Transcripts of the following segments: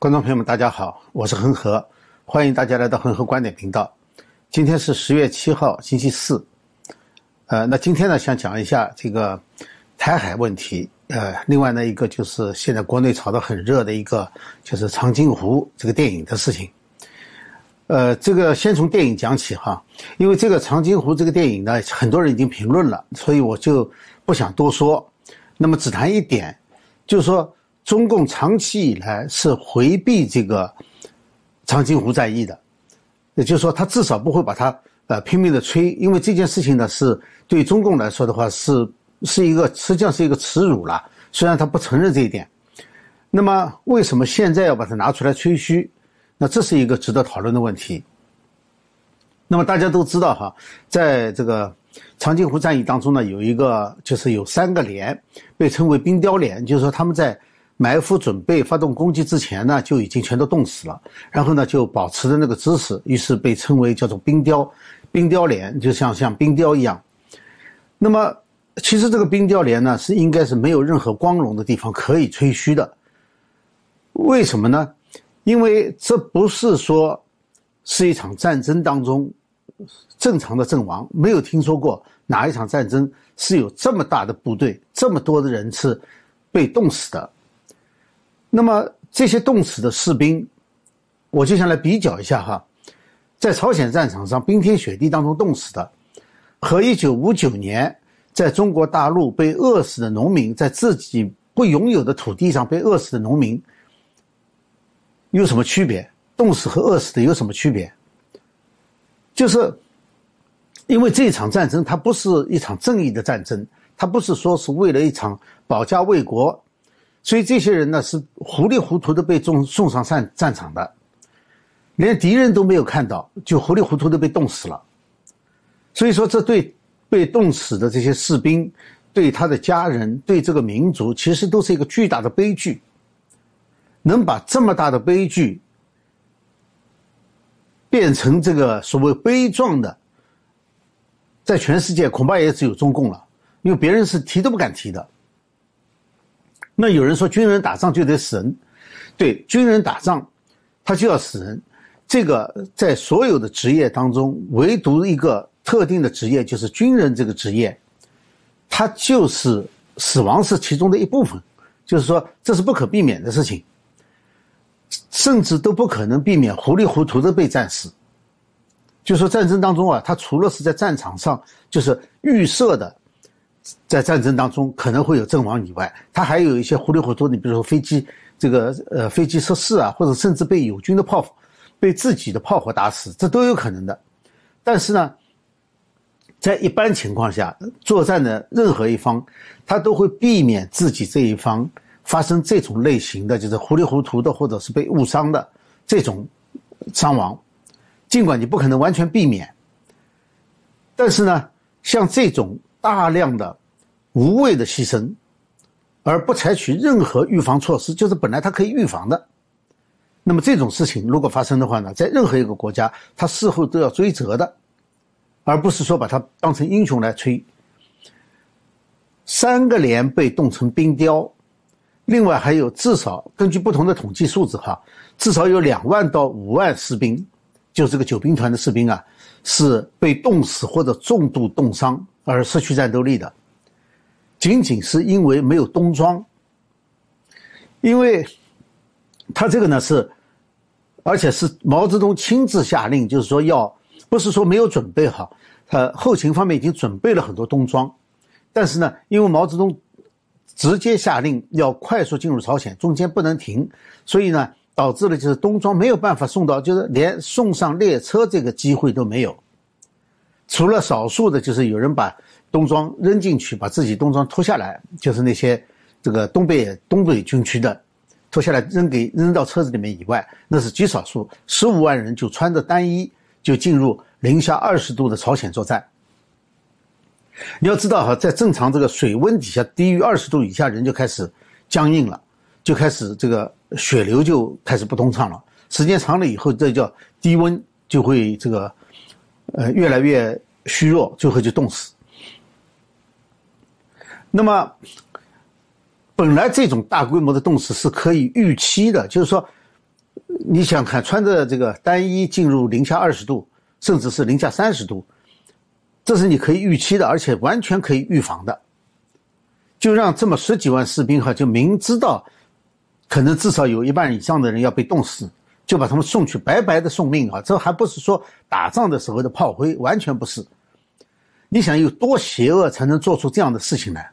观众朋友们，大家好，我是恒河，欢迎大家来到恒河观点频道。今天是十月七号，星期四。呃，那今天呢，想讲一下这个台海问题。呃，另外呢，一个就是现在国内炒得很热的一个，就是长津湖这个电影的事情。呃，这个先从电影讲起哈，因为这个长津湖这个电影呢，很多人已经评论了，所以我就不想多说。那么只谈一点，就是说。中共长期以来是回避这个长津湖战役的，也就是说，他至少不会把它呃拼命的吹，因为这件事情呢是对中共来说的话是是一个实际上是一个耻辱了。虽然他不承认这一点，那么为什么现在要把它拿出来吹嘘？那这是一个值得讨论的问题。那么大家都知道哈，在这个长津湖战役当中呢，有一个就是有三个连被称为冰雕连，就是说他们在。埋伏准备发动攻击之前呢，就已经全都冻死了。然后呢，就保持着那个姿势，于是被称为叫做冰雕，冰雕连，就像像冰雕一样。那么，其实这个冰雕连呢，是应该是没有任何光荣的地方可以吹嘘的。为什么呢？因为这不是说是一场战争当中正常的阵亡，没有听说过哪一场战争是有这么大的部队，这么多的人是被冻死的。那么这些冻死的士兵，我就想来比较一下哈，在朝鲜战场上冰天雪地当中冻死的，和一九五九年在中国大陆被饿死的农民，在自己不拥有的土地上被饿死的农民，有什么区别？冻死和饿死的有什么区别？就是因为这场战争它不是一场正义的战争，它不是说是为了一场保家卫国。所以这些人呢是糊里糊涂的被送送上战战场的，连敌人都没有看到，就糊里糊涂的被冻死了。所以说，这对被冻死的这些士兵、对他的家人、对这个民族，其实都是一个巨大的悲剧。能把这么大的悲剧变成这个所谓悲壮的，在全世界恐怕也只有中共了，因为别人是提都不敢提的。那有人说军人打仗就得死人，对，军人打仗，他就要死人。这个在所有的职业当中，唯独一个特定的职业就是军人这个职业，他就是死亡是其中的一部分，就是说这是不可避免的事情，甚至都不可能避免糊里糊涂的被战死。就说战争当中啊，他除了是在战场上就是预设的。在战争当中可能会有阵亡以外，他还有一些糊里糊涂。你比如说飞机这个呃飞机失事啊，或者甚至被友军的炮被自己的炮火打死，这都有可能的。但是呢，在一般情况下，作战的任何一方，他都会避免自己这一方发生这种类型的，就是糊里糊涂的或者是被误伤的这种伤亡。尽管你不可能完全避免，但是呢，像这种。大量的无谓的牺牲，而不采取任何预防措施，就是本来它可以预防的。那么这种事情如果发生的话呢，在任何一个国家，他事后都要追责的，而不是说把它当成英雄来吹。三个连被冻成冰雕，另外还有至少根据不同的统计数字哈，至少有两万到五万士兵，就这个九兵团的士兵啊，是被冻死或者重度冻伤。而失去战斗力的，仅仅是因为没有冬装。因为他这个呢是，而且是毛泽东亲自下令，就是说要不是说没有准备好，他后勤方面已经准备了很多冬装，但是呢，因为毛泽东直接下令要快速进入朝鲜，中间不能停，所以呢，导致了就是冬装没有办法送到，就是连送上列车这个机会都没有。除了少数的，就是有人把冬装扔进去，把自己冬装脱下来，就是那些这个东北东北军区的脱下来扔给扔到车子里面以外，那是极少数。十五万人就穿着单衣就进入零下二十度的朝鲜作战。你要知道哈，在正常这个水温底下，低于二十度以下，人就开始僵硬了，就开始这个血流就开始不通畅了。时间长了以后，这叫低温就会这个。呃，越来越虚弱，最后就冻死。那么，本来这种大规模的冻死是可以预期的，就是说，你想看穿着这个单衣进入零下二十度，甚至是零下三十度，这是你可以预期的，而且完全可以预防的。就让这么十几万士兵哈，就明知道可能至少有一半以上的人要被冻死，就把他们送去白白的送命啊！这还不是说打仗的时候的炮灰，完全不是。你想有多邪恶才能做出这样的事情来？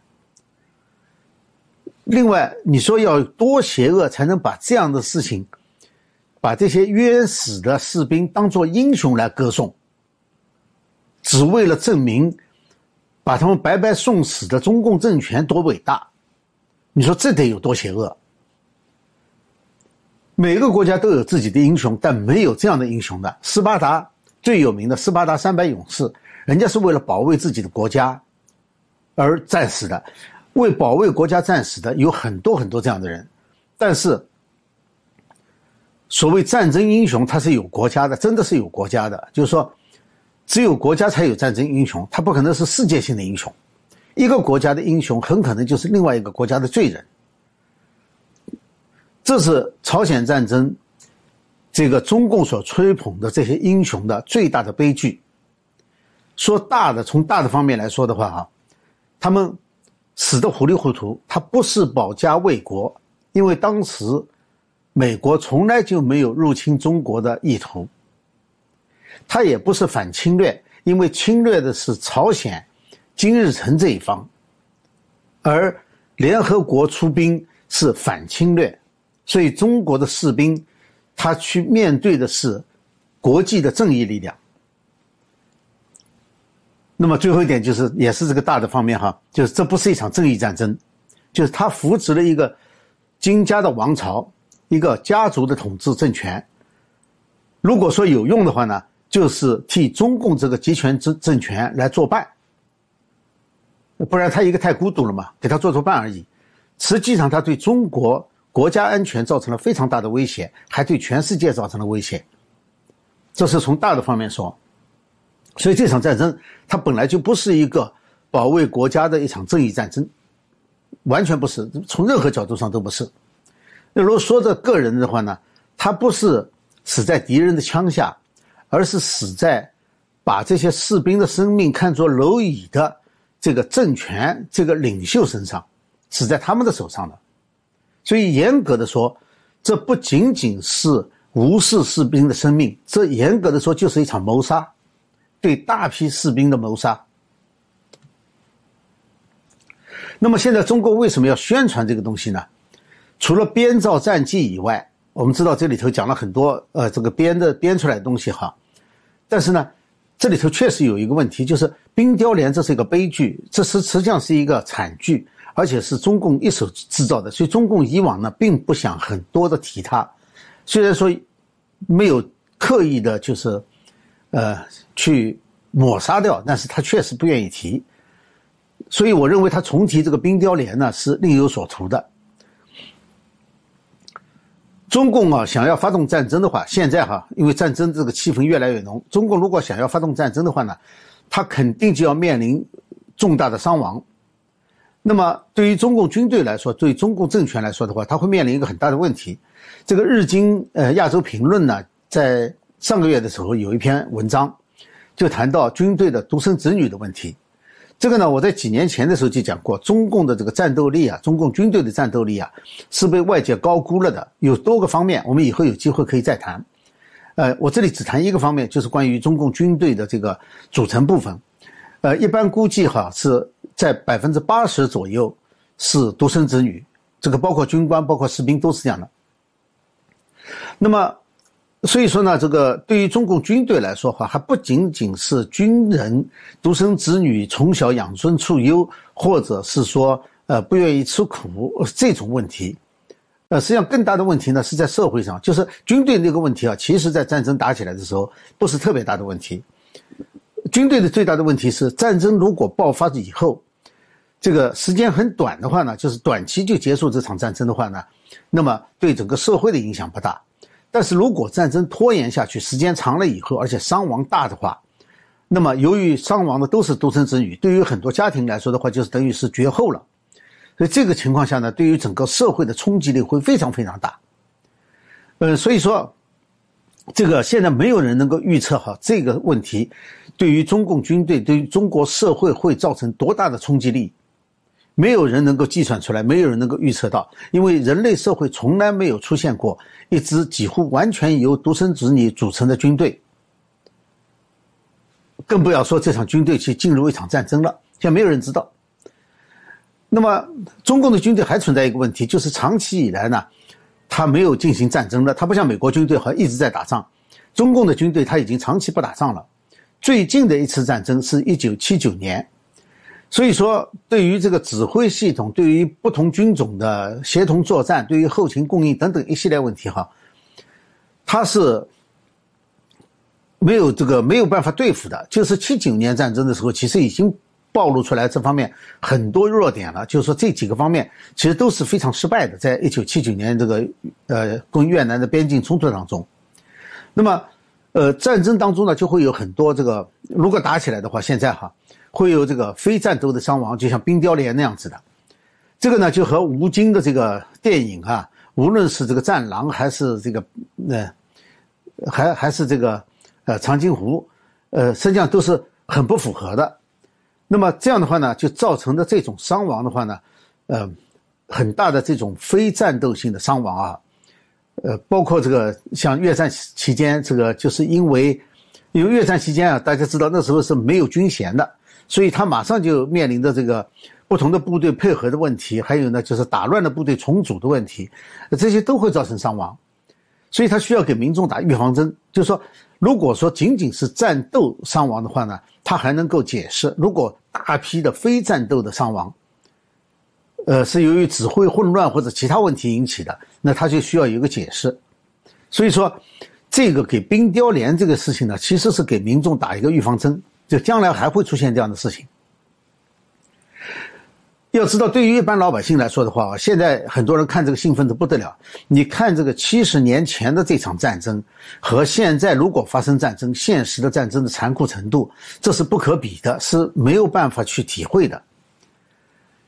另外，你说要多邪恶才能把这样的事情，把这些冤死的士兵当做英雄来歌颂，只为了证明？把他们白白送死的中共政权多伟大，你说这得有多邪恶？每个国家都有自己的英雄，但没有这样的英雄的。斯巴达最有名的斯巴达三百勇士，人家是为了保卫自己的国家而战死的，为保卫国家战死的有很多很多这样的人。但是，所谓战争英雄，他是有国家的，真的是有国家的，就是说。只有国家才有战争英雄，他不可能是世界性的英雄。一个国家的英雄很可能就是另外一个国家的罪人。这是朝鲜战争，这个中共所吹捧的这些英雄的最大的悲剧。说大的，从大的方面来说的话，哈，他们死的糊里糊涂。他不是保家卫国，因为当时美国从来就没有入侵中国的意图。他也不是反侵略，因为侵略的是朝鲜、金日成这一方，而联合国出兵是反侵略，所以中国的士兵他去面对的是国际的正义力量。那么最后一点就是，也是这个大的方面哈，就是这不是一场正义战争，就是他扶持了一个金家的王朝，一个家族的统治政权。如果说有用的话呢？就是替中共这个集权政政权来作伴，不然他一个太孤独了嘛，给他做做伴而已。实际上，他对中国国家安全造成了非常大的威胁，还对全世界造成了威胁。这是从大的方面说。所以这场战争，它本来就不是一个保卫国家的一场正义战争，完全不是，从任何角度上都不是。那如果说这个人的话呢，他不是死在敌人的枪下。而是死在把这些士兵的生命看作蝼蚁的这个政权、这个领袖身上，死在他们的手上的。所以严格的说，这不仅仅是无视士兵的生命，这严格的说就是一场谋杀，对大批士兵的谋杀。那么现在中国为什么要宣传这个东西呢？除了编造战绩以外，我们知道这里头讲了很多，呃，这个编的编出来的东西哈，但是呢，这里头确实有一个问题，就是冰雕连这是一个悲剧，这是实际上是一个惨剧，而且是中共一手制造的，所以中共以往呢并不想很多的提它，虽然说没有刻意的就是，呃，去抹杀掉，但是他确实不愿意提，所以我认为他重提这个冰雕连呢是另有所图的。中共啊，想要发动战争的话，现在哈，因为战争这个气氛越来越浓，中共如果想要发动战争的话呢，他肯定就要面临重大的伤亡。那么，对于中共军队来说，对中共政权来说的话，他会面临一个很大的问题。这个日经呃亚洲评论呢，在上个月的时候有一篇文章，就谈到军队的独生子女的问题。这个呢，我在几年前的时候就讲过，中共的这个战斗力啊，中共军队的战斗力啊，是被外界高估了的。有多个方面，我们以后有机会可以再谈。呃，我这里只谈一个方面，就是关于中共军队的这个组成部分。呃，一般估计哈是在百分之八十左右是独生子女，这个包括军官、包括士兵都是这样的。那么。所以说呢，这个对于中共军队来说话，还不仅仅是军人独生子女从小养尊处优，或者是说呃不愿意吃苦这种问题，呃，实际上更大的问题呢是在社会上，就是军队那个问题啊，其实在战争打起来的时候不是特别大的问题。军队的最大的问题是，战争如果爆发以后，这个时间很短的话呢，就是短期就结束这场战争的话呢，那么对整个社会的影响不大。但是如果战争拖延下去，时间长了以后，而且伤亡大的话，那么由于伤亡的都是独生子女，对于很多家庭来说的话，就是等于是绝后了。所以这个情况下呢，对于整个社会的冲击力会非常非常大。嗯，所以说这个现在没有人能够预测好这个问题，对于中共军队、对于中国社会会造成多大的冲击力，没有人能够计算出来，没有人能够预测到，因为人类社会从来没有出现过一支几乎完全由独生子女组成的军队，更不要说这场军队去进入一场战争了，现在没有人知道。那么，中共的军队还存在一个问题，就是长期以来呢。他没有进行战争的，他不像美国军队，好像一直在打仗。中共的军队他已经长期不打仗了。最近的一次战争是一九七九年，所以说对于这个指挥系统，对于不同军种的协同作战，对于后勤供应等等一系列问题，哈，他是没有这个没有办法对付的。就是七九年战争的时候，其实已经。暴露出来这方面很多弱点了，就是说这几个方面其实都是非常失败的。在一九七九年这个呃跟越南的边境冲突当中，那么呃战争当中呢就会有很多这个如果打起来的话，现在哈会有这个非战斗的伤亡，就像冰雕连那样子的。这个呢就和吴京的这个电影啊，无论是这个战狼还是这个呃还还是这个呃长津湖，呃实际上都是很不符合的。那么这样的话呢，就造成的这种伤亡的话呢，呃，很大的这种非战斗性的伤亡啊，呃，包括这个像越战期间，这个就是因为，因为越战期间啊，大家知道那时候是没有军衔的，所以他马上就面临着这个不同的部队配合的问题，还有呢就是打乱的部队重组的问题，这些都会造成伤亡，所以他需要给民众打预防针，就是说。如果说仅仅是战斗伤亡的话呢，他还能够解释；如果大批的非战斗的伤亡，呃，是由于指挥混乱或者其他问题引起的，那他就需要有一个解释。所以说，这个给冰雕连这个事情呢，其实是给民众打一个预防针，就将来还会出现这样的事情。要知道，对于一般老百姓来说的话，现在很多人看这个兴奋的不得了。你看这个七十年前的这场战争，和现在如果发生战争，现实的战争的残酷程度，这是不可比的，是没有办法去体会的。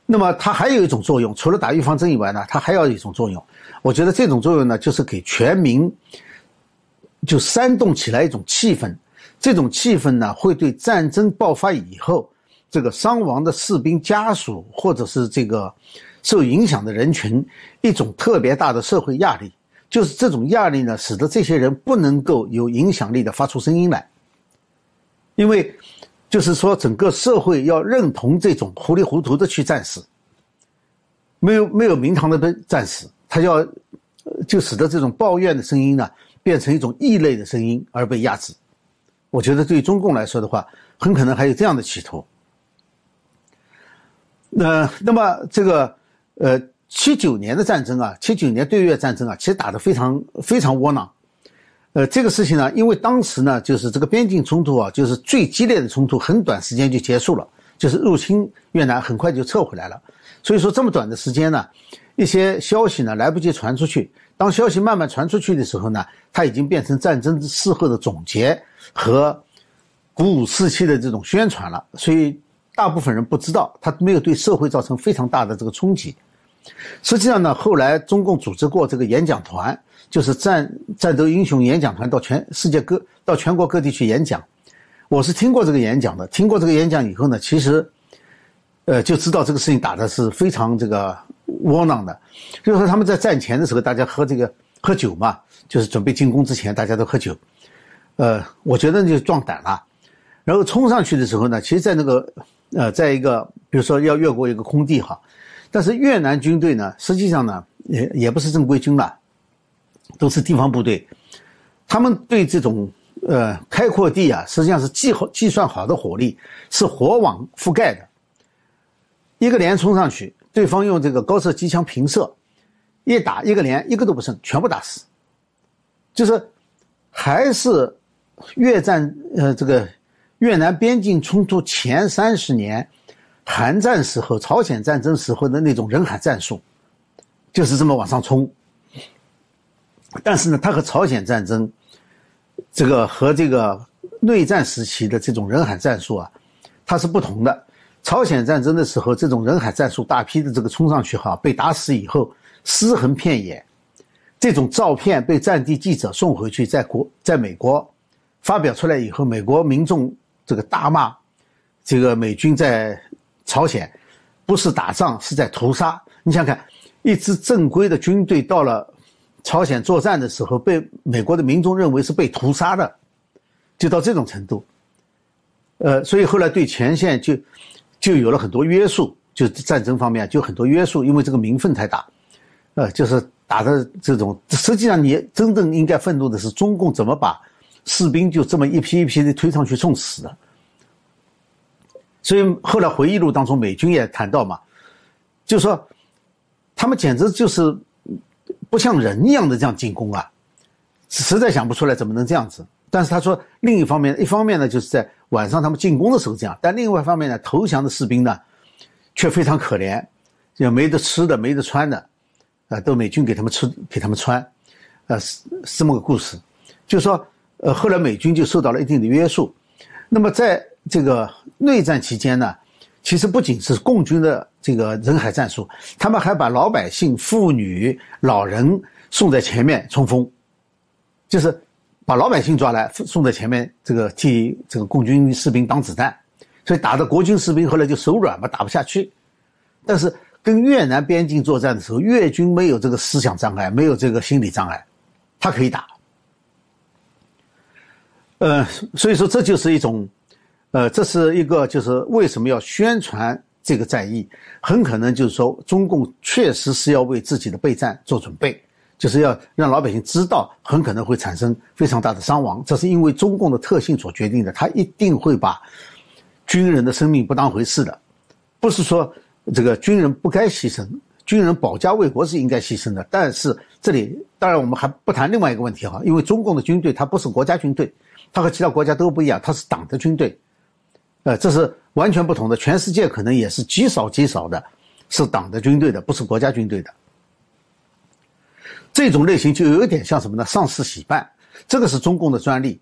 那么它还有一种作用，除了打预防针以外呢，它还有一种作用。我觉得这种作用呢，就是给全民就煽动起来一种气氛，这种气氛呢，会对战争爆发以后。这个伤亡的士兵家属，或者是这个受影响的人群，一种特别大的社会压力，就是这种压力呢，使得这些人不能够有影响力的发出声音来，因为就是说整个社会要认同这种糊里糊涂的去战死，没有没有名堂的战死，他要就使得这种抱怨的声音呢，变成一种异类的声音而被压制。我觉得对中共来说的话，很可能还有这样的企图。那那么这个，呃，七九年的战争啊，七九年对越战争啊，其实打得非常非常窝囊，呃，这个事情呢，因为当时呢，就是这个边境冲突啊，就是最激烈的冲突，很短时间就结束了，就是入侵越南很快就撤回来了，所以说这么短的时间呢，一些消息呢来不及传出去，当消息慢慢传出去的时候呢，它已经变成战争事后的总结和鼓舞士气的这种宣传了，所以。大部分人不知道，他没有对社会造成非常大的这个冲击。实际上呢，后来中共组织过这个演讲团，就是战战斗英雄演讲团，到全世界各到全国各地去演讲。我是听过这个演讲的，听过这个演讲以后呢，其实，呃，就知道这个事情打的是非常这个窝囊的。就是说他们在战前的时候，大家喝这个喝酒嘛，就是准备进攻之前，大家都喝酒。呃，我觉得就是壮胆了，然后冲上去的时候呢，其实，在那个。呃，在一个比如说要越过一个空地哈，但是越南军队呢，实际上呢也也不是正规军了，都是地方部队，他们对这种呃开阔地啊，实际上是计好计算好的火力，是火网覆盖的。一个连冲上去，对方用这个高射机枪平射，一打一个连一个都不剩，全部打死。就是还是越战呃这个。越南边境冲突前三十年，韩战时候、朝鲜战争时候的那种人海战术，就是这么往上冲。但是呢，它和朝鲜战争，这个和这个内战时期的这种人海战术啊，它是不同的。朝鲜战争的时候，这种人海战术大批的这个冲上去哈，被打死以后尸横遍野，这种照片被战地记者送回去，在国在美国发表出来以后，美国民众这个大骂这个美军在朝鲜不是打仗，是在屠杀。你想看，一支正规的军队到了朝鲜作战的时候，被美国的民众认为是被屠杀的，就到这种程度。呃，所以后来对前线就就有了很多约束，就战争方面就很多约束，因为这个民愤太大，呃，就是打的这种。实际上，你真正应该愤怒的是中共怎么把士兵就这么一批一批的推上去送死的。所以后来回忆录当中，美军也谈到嘛，就说他们简直就是不像人一样的这样进攻啊，实在想不出来怎么能这样子。但是他说，另一方面，一方面呢，就是在晚上他们进攻的时候这样；但另外一方面呢，投降的士兵呢，却非常可怜，也没得吃的，没得穿的，啊，都美军给他们吃，给他们穿，呃，是这么个故事。就说，呃，后来美军就受到了一定的约束。那么在这个内战期间呢，其实不仅是共军的这个人海战术，他们还把老百姓、妇女、老人送在前面冲锋，就是。把老百姓抓来送在前面，这个替这个共军士兵挡子弹，所以打的国军士兵后来就手软嘛，打不下去。但是跟越南边境作战的时候，越军没有这个思想障碍，没有这个心理障碍，他可以打。呃，所以说这就是一种，呃，这是一个就是为什么要宣传这个战役，很可能就是说中共确实是要为自己的备战做准备。就是要让老百姓知道，很可能会产生非常大的伤亡，这是因为中共的特性所决定的。他一定会把军人的生命不当回事的，不是说这个军人不该牺牲，军人保家卫国是应该牺牲的。但是这里当然我们还不谈另外一个问题哈，因为中共的军队它不是国家军队，它和其他国家都不一样，它是党的军队，呃，这是完全不同的。全世界可能也是极少极少的，是党的军队的，不是国家军队的。这种类型就有点像什么呢？上市洗办，这个是中共的专利，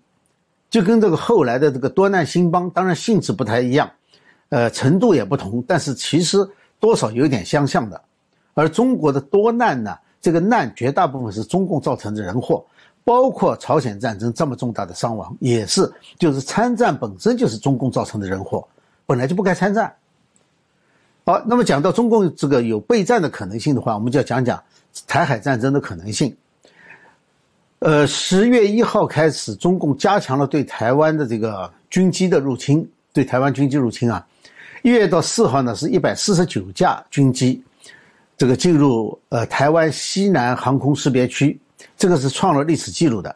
就跟这个后来的这个多难兴邦，当然性质不太一样，呃，程度也不同，但是其实多少有点相像的。而中国的多难呢，这个难绝大部分是中共造成的人祸，包括朝鲜战争这么重大的伤亡，也是就是参战本身就是中共造成的人祸，本来就不该参战。好，那么讲到中共这个有备战的可能性的话，我们就要讲讲。台海战争的可能性。呃，十月一号开始，中共加强了对台湾的这个军机的入侵，对台湾军机入侵啊。一月到四号呢，是一百四十九架军机，这个进入呃台湾西南航空识别区，这个是创了历史记录的。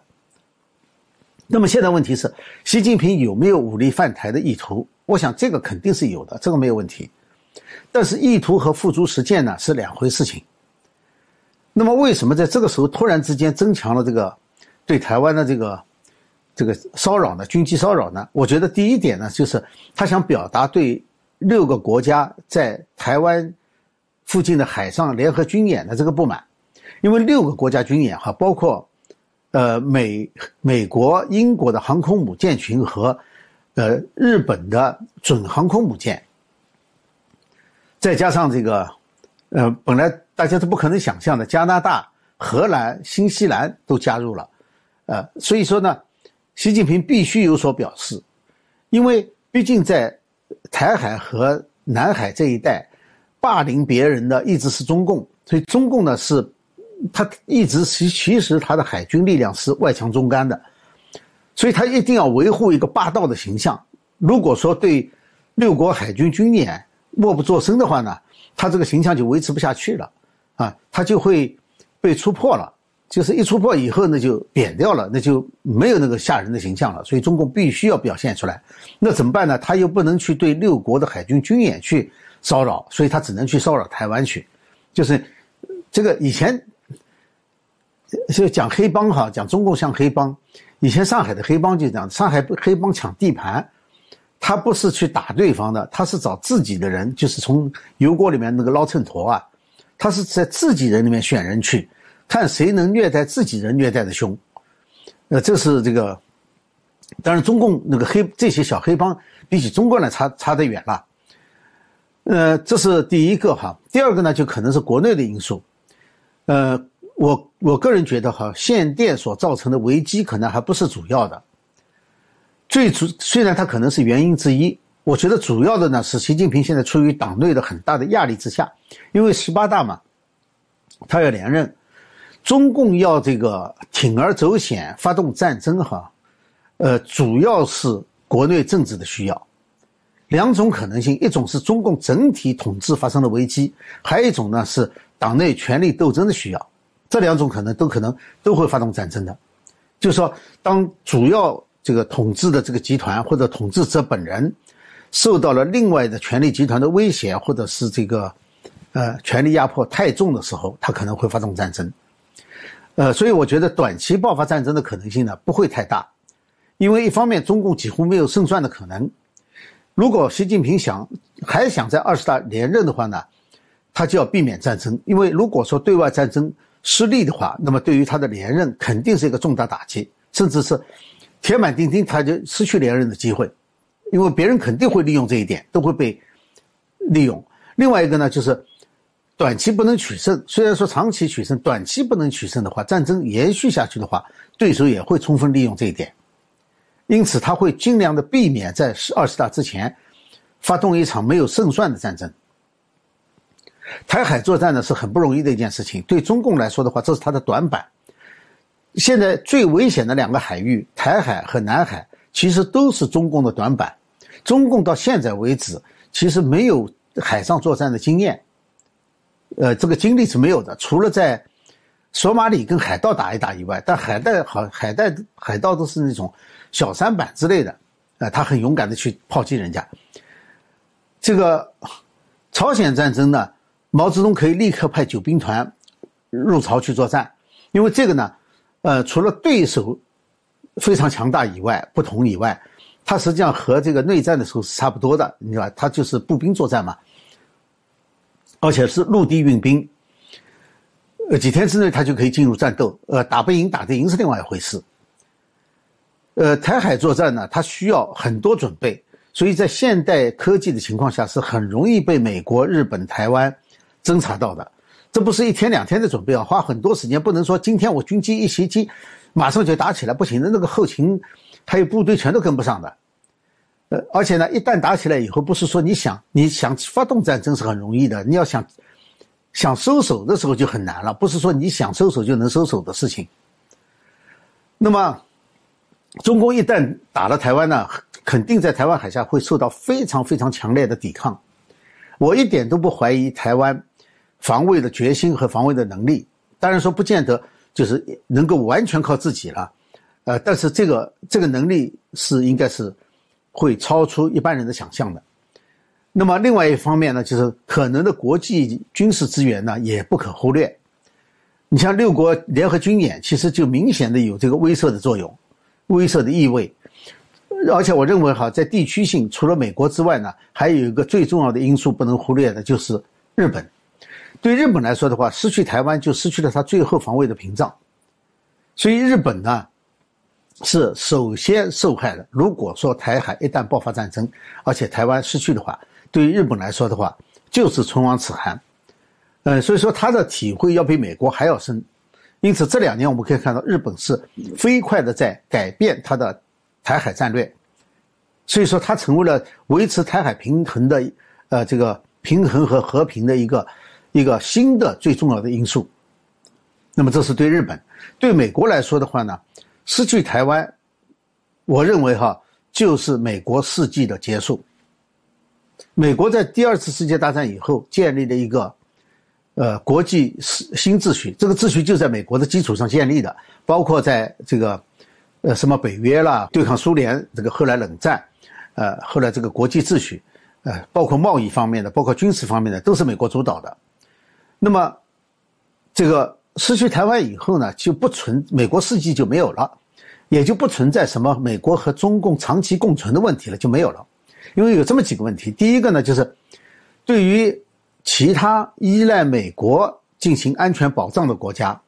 那么现在问题是，习近平有没有武力犯台的意图？我想这个肯定是有的，这个没有问题。但是意图和付诸实践呢，是两回事情。那么，为什么在这个时候突然之间增强了这个对台湾的这个这个骚扰呢？军机骚扰呢？我觉得第一点呢，就是他想表达对六个国家在台湾附近的海上联合军演的这个不满，因为六个国家军演哈，包括呃美美国、英国的航空母舰群和呃日本的准航空母舰，再加上这个呃本来。大家是不可能想象的，加拿大、荷兰、新西兰都加入了，呃，所以说呢，习近平必须有所表示，因为毕竟在台海和南海这一带，霸凌别人的一直是中共，所以中共呢是，他一直其其实他的海军力量是外强中干的，所以他一定要维护一个霸道的形象。如果说对六国海军军演默不作声的话呢，他这个形象就维持不下去了。啊，他就会被戳破了，就是一戳破以后，呢就扁掉了，那就没有那个吓人的形象了。所以中共必须要表现出来，那怎么办呢？他又不能去对六国的海军军演去骚扰，所以他只能去骚扰台湾去。就是这个以前就讲黑帮哈，讲中共像黑帮，以前上海的黑帮就这样，上海黑帮抢地盘，他不是去打对方的，他是找自己的人，就是从油锅里面那个捞秤砣啊。他是在自己人里面选人去，看谁能虐待自己人虐待的凶，呃，这是这个，当然中共那个黑这些小黑帮比起中国来差差得远了，呃，这是第一个哈。第二个呢，就可能是国内的因素，呃，我我个人觉得哈，限电所造成的危机可能还不是主要的。最主虽然它可能是原因之一，我觉得主要的呢是习近平现在处于党内的很大的压力之下，因为十八大嘛，他要连任，中共要这个铤而走险发动战争哈，呃，主要是国内政治的需要。两种可能性，一种是中共整体统治发生了危机，还有一种呢是党内权力斗争的需要。这两种可能都可能都会发动战争的。就是说，当主要这个统治的这个集团或者统治者本人受到了另外的权力集团的威胁，或者是这个呃权力压迫太重的时候，他可能会发动战争。呃，所以我觉得短期爆发战争的可能性呢不会太大，因为一方面中共几乎没有胜算的可能。如果习近平想还想在二十大连任的话呢，他就要避免战争，因为如果说对外战争失利的话，那么对于他的连任肯定是一个重大打击，甚至是铁板钉钉，他就失去连任的机会，因为别人肯定会利用这一点，都会被利用。另外一个呢，就是短期不能取胜，虽然说长期取胜，短期不能取胜的话，战争延续下去的话，对手也会充分利用这一点。因此，他会尽量的避免在二十大之前发动一场没有胜算的战争。台海作战呢是很不容易的一件事情，对中共来说的话，这是它的短板。现在最危险的两个海域，台海和南海，其实都是中共的短板。中共到现在为止，其实没有海上作战的经验，呃，这个经历是没有的，除了在索马里跟海盗打一打以外，但海盗好海盗海盗都是那种。小三板之类的，啊，他很勇敢的去炮击人家。这个朝鲜战争呢，毛泽东可以立刻派九兵团入朝去作战，因为这个呢，呃，除了对手非常强大以外，不同以外，他实际上和这个内战的时候是差不多的，你知道吧？他就是步兵作战嘛，而且是陆地运兵，呃，几天之内他就可以进入战斗，呃，打不赢打得赢是另外一回事。呃，台海作战呢，它需要很多准备，所以在现代科技的情况下，是很容易被美国、日本、台湾侦察到的。这不是一天两天的准备啊，花很多时间。不能说今天我军机一袭击，马上就打起来，不行的。那个后勤还有部队全都跟不上的。呃，而且呢，一旦打起来以后，不是说你想你想发动战争是很容易的，你要想想收手的时候就很难了。不是说你想收手就能收手的事情。那么。中共一旦打了台湾呢，肯定在台湾海峡会受到非常非常强烈的抵抗。我一点都不怀疑台湾防卫的决心和防卫的能力。当然说不见得就是能够完全靠自己了，呃，但是这个这个能力是应该是会超出一般人的想象的。那么另外一方面呢，就是可能的国际军事资源呢也不可忽略。你像六国联合军演，其实就明显的有这个威慑的作用。威慑的意味，而且我认为哈，在地区性除了美国之外呢，还有一个最重要的因素不能忽略的，就是日本。对日本来说的话，失去台湾就失去了它最后防卫的屏障，所以日本呢是首先受害的。如果说台海一旦爆发战争，而且台湾失去的话，对于日本来说的话，就是唇亡齿寒。嗯，所以说他的体会要比美国还要深。因此，这两年我们可以看到，日本是飞快的在改变它的台海战略，所以说它成为了维持台海平衡的，呃，这个平衡和和平的一个一个新的最重要的因素。那么，这是对日本，对美国来说的话呢，失去台湾，我认为哈，就是美国世纪的结束。美国在第二次世界大战以后建立了一个。呃，国际新新秩序，这个秩序就在美国的基础上建立的，包括在这个，呃，什么北约啦，对抗苏联，这个后来冷战，呃，后来这个国际秩序，呃，包括贸易方面的，包括军事方面的，都是美国主导的。那么，这个失去台湾以后呢，就不存美国世纪就没有了，也就不存在什么美国和中共长期共存的问题了，就没有了。因为有这么几个问题，第一个呢，就是对于。其他依赖美国进行安全保障的国家，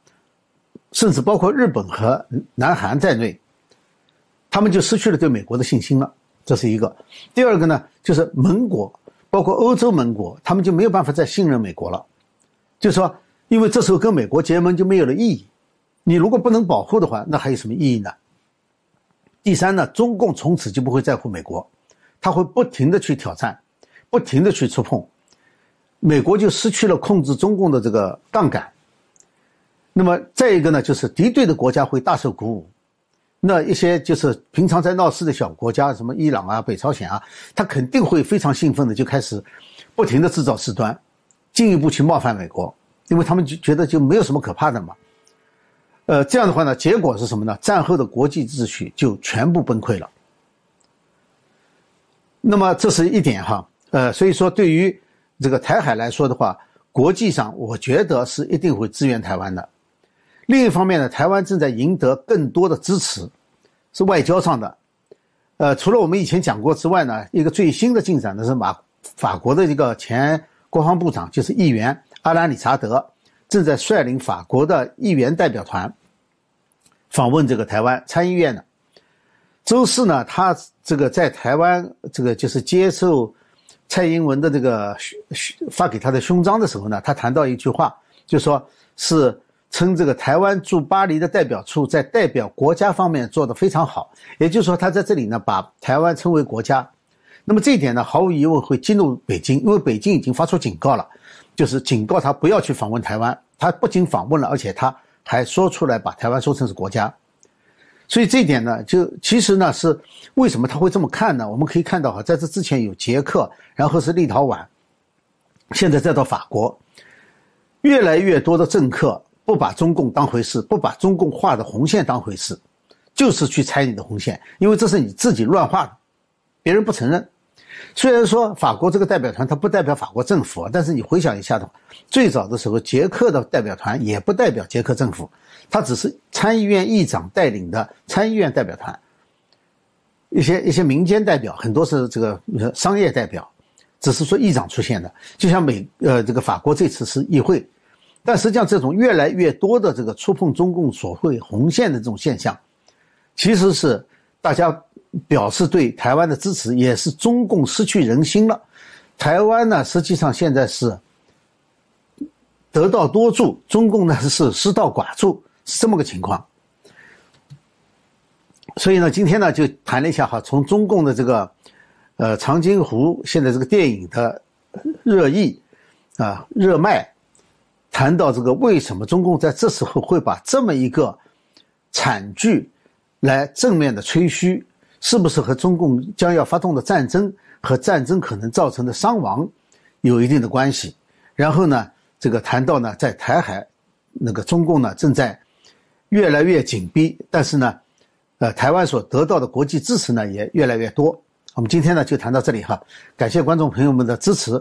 甚至包括日本和南韩在内，他们就失去了对美国的信心了。这是一个。第二个呢，就是盟国，包括欧洲盟国，他们就没有办法再信任美国了。就是说，因为这时候跟美国结盟就没有了意义。你如果不能保护的话，那还有什么意义呢？第三呢，中共从此就不会在乎美国，他会不停的去挑战，不停的去触碰，美国就失去了控制中共的这个杠杆。那么再一个呢，就是敌对的国家会大受鼓舞，那一些就是平常在闹事的小国家，什么伊朗啊、北朝鲜啊，他肯定会非常兴奋的就开始不停的制造事端，进一步去冒犯美国，因为他们就觉得就没有什么可怕的嘛。呃，这样的话呢，结果是什么呢？战后的国际秩序就全部崩溃了。那么这是一点哈，呃，所以说对于这个台海来说的话，国际上我觉得是一定会支援台湾的。另一方面呢，台湾正在赢得更多的支持，是外交上的。呃，除了我们以前讲过之外呢，一个最新的进展呢是马法国的一个前国防部长，就是议员阿兰·理查德。正在率领法国的议员代表团访问这个台湾参议院呢。周四呢，他这个在台湾这个就是接受蔡英文的这个发给他的勋章的时候呢，他谈到一句话，就说是称这个台湾驻巴黎的代表处在代表国家方面做得非常好，也就是说他在这里呢把台湾称为国家。那么这一点呢，毫无疑问会激怒北京，因为北京已经发出警告了。就是警告他不要去访问台湾，他不仅访问了，而且他还说出来把台湾说成是国家，所以这一点呢，就其实呢是为什么他会这么看呢？我们可以看到哈，在这之前有捷克，然后是立陶宛，现在再到法国，越来越多的政客不把中共当回事，不把中共画的红线当回事，就是去拆你的红线，因为这是你自己乱画的，别人不承认。虽然说法国这个代表团它不代表法国政府，但是你回想一下的话，最早的时候捷克的代表团也不代表捷克政府，它只是参议院议长带领的参议院代表团，一些一些民间代表，很多是这个商业代表，只是说议长出现的，就像美呃这个法国这次是议会，但实际上这种越来越多的这个触碰中共所谓红线的这种现象，其实是大家。表示对台湾的支持，也是中共失去人心了。台湾呢，实际上现在是得道多助，中共呢是失道寡助，是这么个情况。所以呢，今天呢就谈了一下哈，从中共的这个呃长津湖现在这个电影的热议啊热卖，谈到这个为什么中共在这时候会把这么一个惨剧来正面的吹嘘。是不是和中共将要发动的战争和战争可能造成的伤亡有一定的关系？然后呢，这个谈到呢，在台海，那个中共呢正在越来越紧逼，但是呢，呃，台湾所得到的国际支持呢也越来越多。我们今天呢就谈到这里哈，感谢观众朋友们的支持。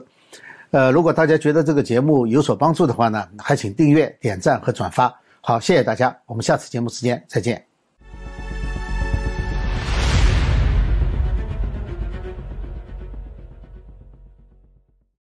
呃，如果大家觉得这个节目有所帮助的话呢，还请订阅、点赞和转发。好，谢谢大家，我们下次节目时间再见。